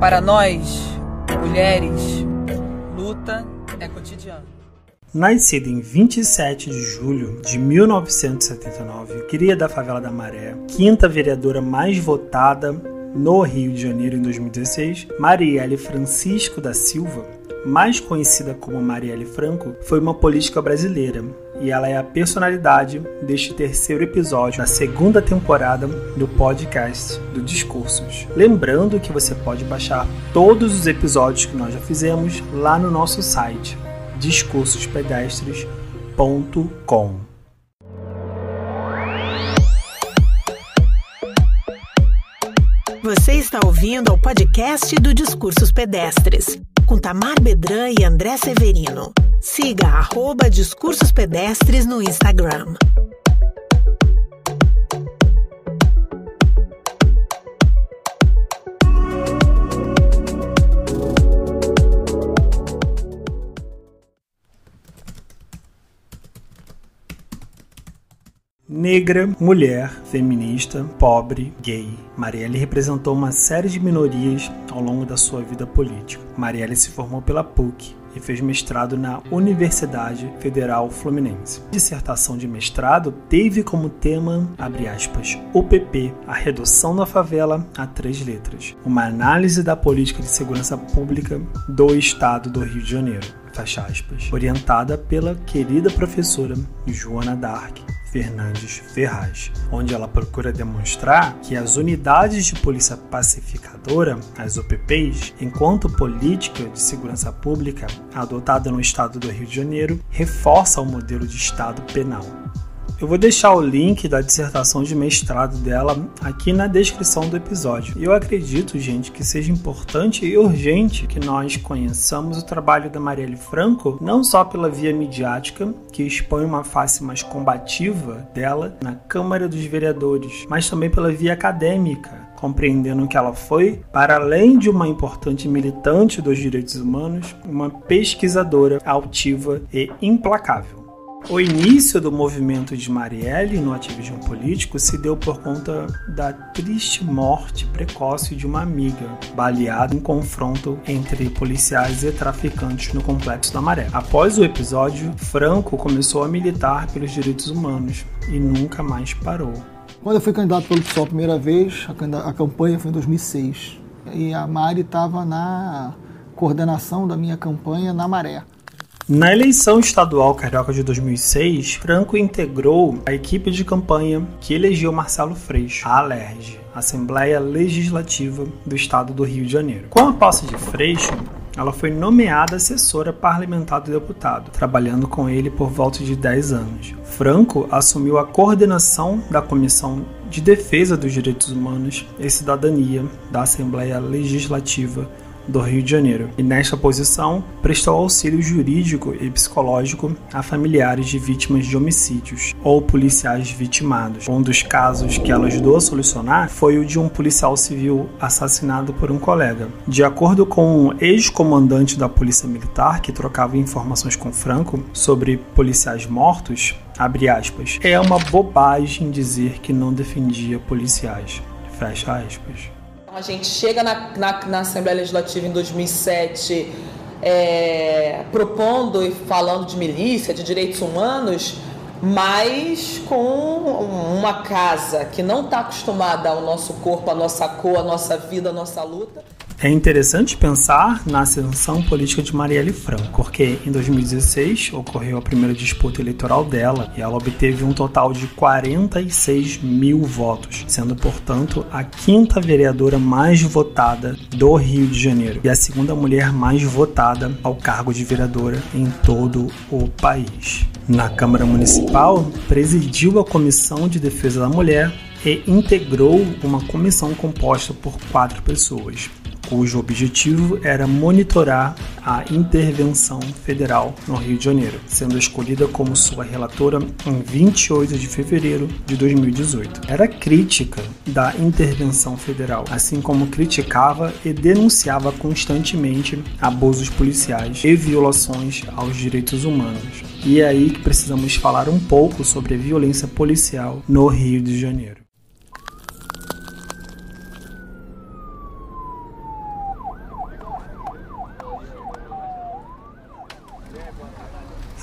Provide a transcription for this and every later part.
Para nós, mulheres, luta é cotidiano. Nascida em 27 de julho de 1979, cria da favela da Maré, quinta vereadora mais votada no Rio de Janeiro em 2016, Marielle Francisco da Silva, mais conhecida como Marielle Franco, foi uma política brasileira e ela é a personalidade deste terceiro episódio da segunda temporada do podcast do Discursos. Lembrando que você pode baixar todos os episódios que nós já fizemos lá no nosso site discursospedestres.com. Você está ouvindo ao podcast do Discursos Pedestres com Tamar Bedran e André Severino. Siga arroba Discursos Pedestres no Instagram. Negra, mulher, feminista, pobre, gay. Marielle representou uma série de minorias ao longo da sua vida política. Marielle se formou pela PUC e fez mestrado na Universidade Federal Fluminense. A dissertação de mestrado teve como tema, abre aspas, UPP, a redução da favela a três letras, uma análise da política de segurança pública do estado do Rio de Janeiro, fecha aspas, orientada pela querida professora Joana Dark, Fernandes Ferraz, onde ela procura demonstrar que as unidades de polícia pacificadora, as UPPs, enquanto política de segurança pública adotada no estado do Rio de Janeiro, reforça o modelo de estado penal. Eu vou deixar o link da dissertação de mestrado dela aqui na descrição do episódio. E eu acredito, gente, que seja importante e urgente que nós conheçamos o trabalho da Marielle Franco, não só pela via midiática, que expõe uma face mais combativa dela na Câmara dos Vereadores, mas também pela via acadêmica, compreendendo que ela foi, para além de uma importante militante dos direitos humanos, uma pesquisadora altiva e implacável. O início do movimento de Marielle no ativismo político se deu por conta da triste morte precoce de uma amiga, baleada em confronto entre policiais e traficantes no Complexo da Maré. Após o episódio, Franco começou a militar pelos direitos humanos e nunca mais parou. Quando eu fui candidato pelo PSOL a primeira vez, a, campanha foi em 2006. E a Mari estava na coordenação da minha campanha na Maré. Na eleição estadual carioca de 2006, Franco integrou a equipe de campanha que elegeu Marcelo Freixo, a ALERJ, Assembleia Legislativa do Estado do Rio de Janeiro. Com a posse de Freixo, ela foi nomeada assessora parlamentar do deputado, trabalhando com ele por volta de 10 anos. Franco assumiu a coordenação da Comissão de Defesa dos Direitos Humanos e Cidadania da Assembleia Legislativa do Rio de Janeiro, e nesta posição prestou auxílio jurídico e psicológico a familiares de vítimas de homicídios ou policiais vitimados. Um dos casos que ela ajudou a solucionar foi o de um policial civil assassinado por um colega. De acordo com um ex-comandante da Polícia Militar que trocava informações com Franco sobre policiais mortos, aspas, é uma bobagem dizer que não defendia policiais. Fecha aspas. A gente chega na, na, na Assembleia Legislativa em 2007 é, propondo e falando de milícia, de direitos humanos, mas com uma casa que não está acostumada ao nosso corpo, à nossa cor, à nossa vida, à nossa luta. É interessante pensar na ascensão política de Marielle Franco, porque em 2016 ocorreu a primeira disputa eleitoral dela e ela obteve um total de 46 mil votos, sendo, portanto, a quinta vereadora mais votada do Rio de Janeiro e a segunda mulher mais votada ao cargo de vereadora em todo o país. Na Câmara Municipal, presidiu a Comissão de Defesa da Mulher e integrou uma comissão composta por quatro pessoas cujo objetivo era monitorar a intervenção federal no Rio de Janeiro, sendo escolhida como sua relatora em 28 de fevereiro de 2018. Era crítica da intervenção federal, assim como criticava e denunciava constantemente abusos policiais e violações aos direitos humanos. E é aí que precisamos falar um pouco sobre a violência policial no Rio de Janeiro.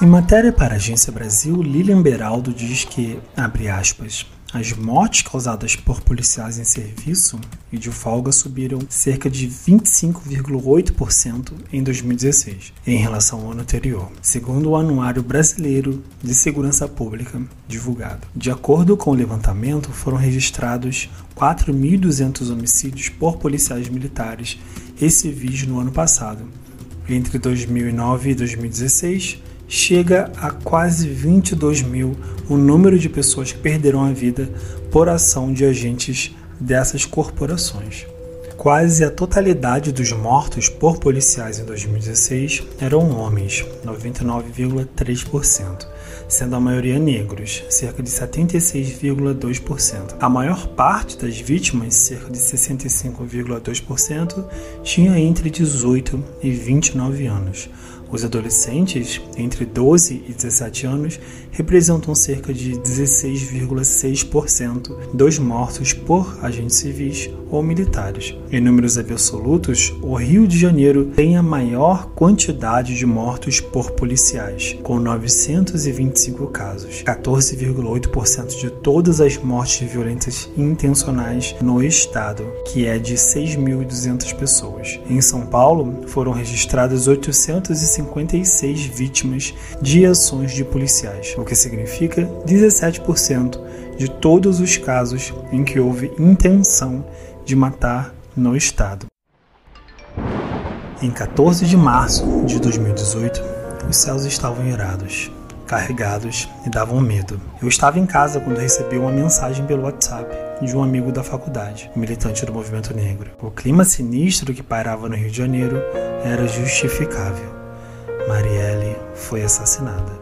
Em matéria para a Agência Brasil, Lilian Beraldo diz que, abre aspas, as mortes causadas por policiais em serviço e de folga subiram cerca de 25,8% em 2016, em relação ao ano anterior, segundo o Anuário Brasileiro de Segurança Pública divulgado. De acordo com o levantamento, foram registrados 4.200 homicídios por policiais militares e civis no ano passado. Entre 2009 e 2016, chega a quase 22 mil o número de pessoas que perderam a vida por ação de agentes dessas corporações. Quase a totalidade dos mortos por policiais em 2016 eram homens, 99,3%, sendo a maioria negros, cerca de 76,2%. A maior parte das vítimas, cerca de 65,2%, tinha entre 18 e 29 anos, os adolescentes, entre 12 e 17 anos, representam cerca de 16,6% dos mortos por agentes civis ou militares. Em números absolutos, o Rio de Janeiro tem a maior quantidade de mortos por policiais, com 925 casos, 14,8% de todas as mortes violentas intencionais no estado, que é de 6.200 pessoas. Em São Paulo, foram registradas 856 vítimas de ações de policiais, o que significa 17% de todos os casos em que houve intenção de matar no estado. Em 14 de março de 2018, os céus estavam irados, carregados e davam medo. Eu estava em casa quando recebi uma mensagem pelo WhatsApp de um amigo da faculdade, militante do movimento negro. O clima sinistro que pairava no Rio de Janeiro era justificável. Marielle foi assassinada.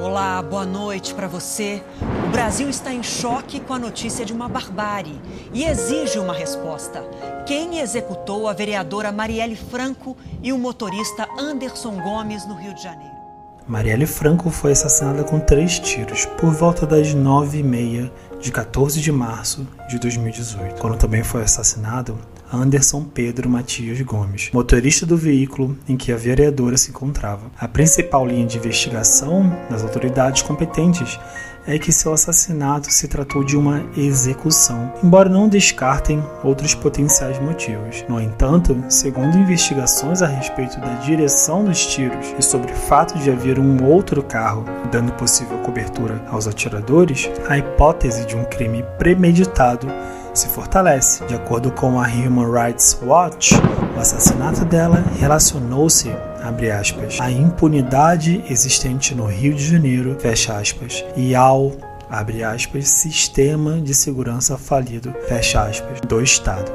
Olá, boa noite para você. O Brasil está em choque com a notícia de uma barbárie e exige uma resposta. Quem executou a vereadora Marielle Franco e o motorista Anderson Gomes no Rio de Janeiro? Marielle Franco foi assassinada com três tiros por volta das nove e meia de 14 de março de 2018, quando também foi assassinado Anderson Pedro Matias Gomes, motorista do veículo em que a vereadora se encontrava. A principal linha de investigação das autoridades competentes é que seu assassinato se tratou de uma execução, embora não descartem outros potenciais motivos. No entanto, segundo investigações a respeito da direção dos tiros e sobre o fato de haver um outro carro dando possível cobertura aos atiradores, a hipótese de um crime premeditado se fortalece. De acordo com a Human Rights Watch, o assassinato dela relacionou-se, aspas, à impunidade existente no Rio de Janeiro, aspas, e ao aspas, sistema de segurança falido, do Estado.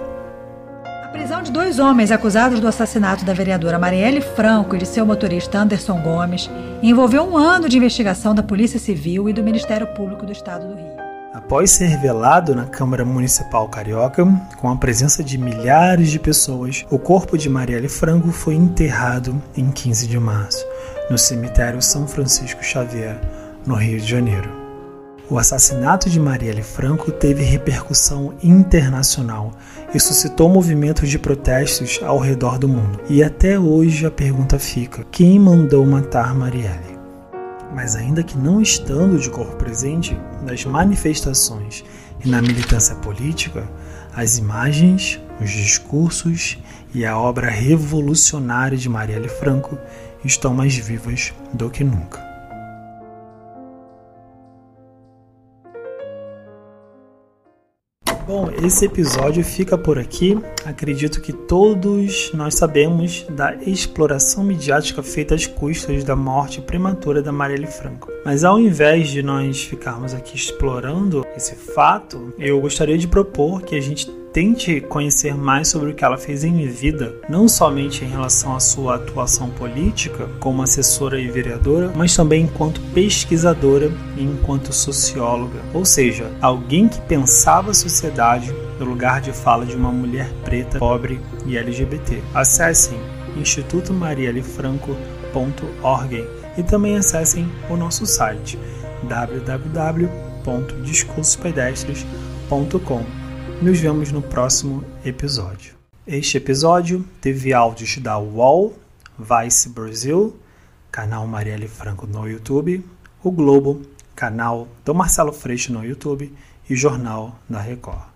A prisão de dois homens acusados do assassinato da vereadora Marielle Franco e de seu motorista Anderson Gomes envolveu um ano de investigação da Polícia Civil e do Ministério Público do Estado do Rio. Após ser velado na Câmara Municipal Carioca, com a presença de milhares de pessoas, o corpo de Marielle Franco foi enterrado em 15 de março, no cemitério São Francisco Xavier, no Rio de Janeiro. O assassinato de Marielle Franco teve repercussão internacional e suscitou movimentos de protestos ao redor do mundo. E até hoje a pergunta fica: quem mandou matar Marielle? Mas ainda que não estando de corpo presente nas manifestações e na militância política, as imagens, os discursos e a obra revolucionária de Marielle Franco estão mais vivas do que nunca. Bom, esse episódio fica por aqui. Acredito que todos nós sabemos da exploração midiática feita às custas da morte prematura da Marielle Franco. Mas ao invés de nós ficarmos aqui explorando esse fato, eu gostaria de propor que a gente tente conhecer mais sobre o que ela fez em vida, não somente em relação à sua atuação política como assessora e vereadora, mas também enquanto pesquisadora e enquanto socióloga, ou seja, alguém que pensava a sociedade no lugar de fala de uma mulher preta, pobre e LGBT. Acessem institutomariellefranco.org e também acessem o nosso site www.discursospedestres.com nos vemos no próximo episódio. Este episódio teve áudios da UOL, Vice Brasil, canal Marielle Franco no YouTube, o Globo, canal do Marcelo Freixo no YouTube e Jornal da Record.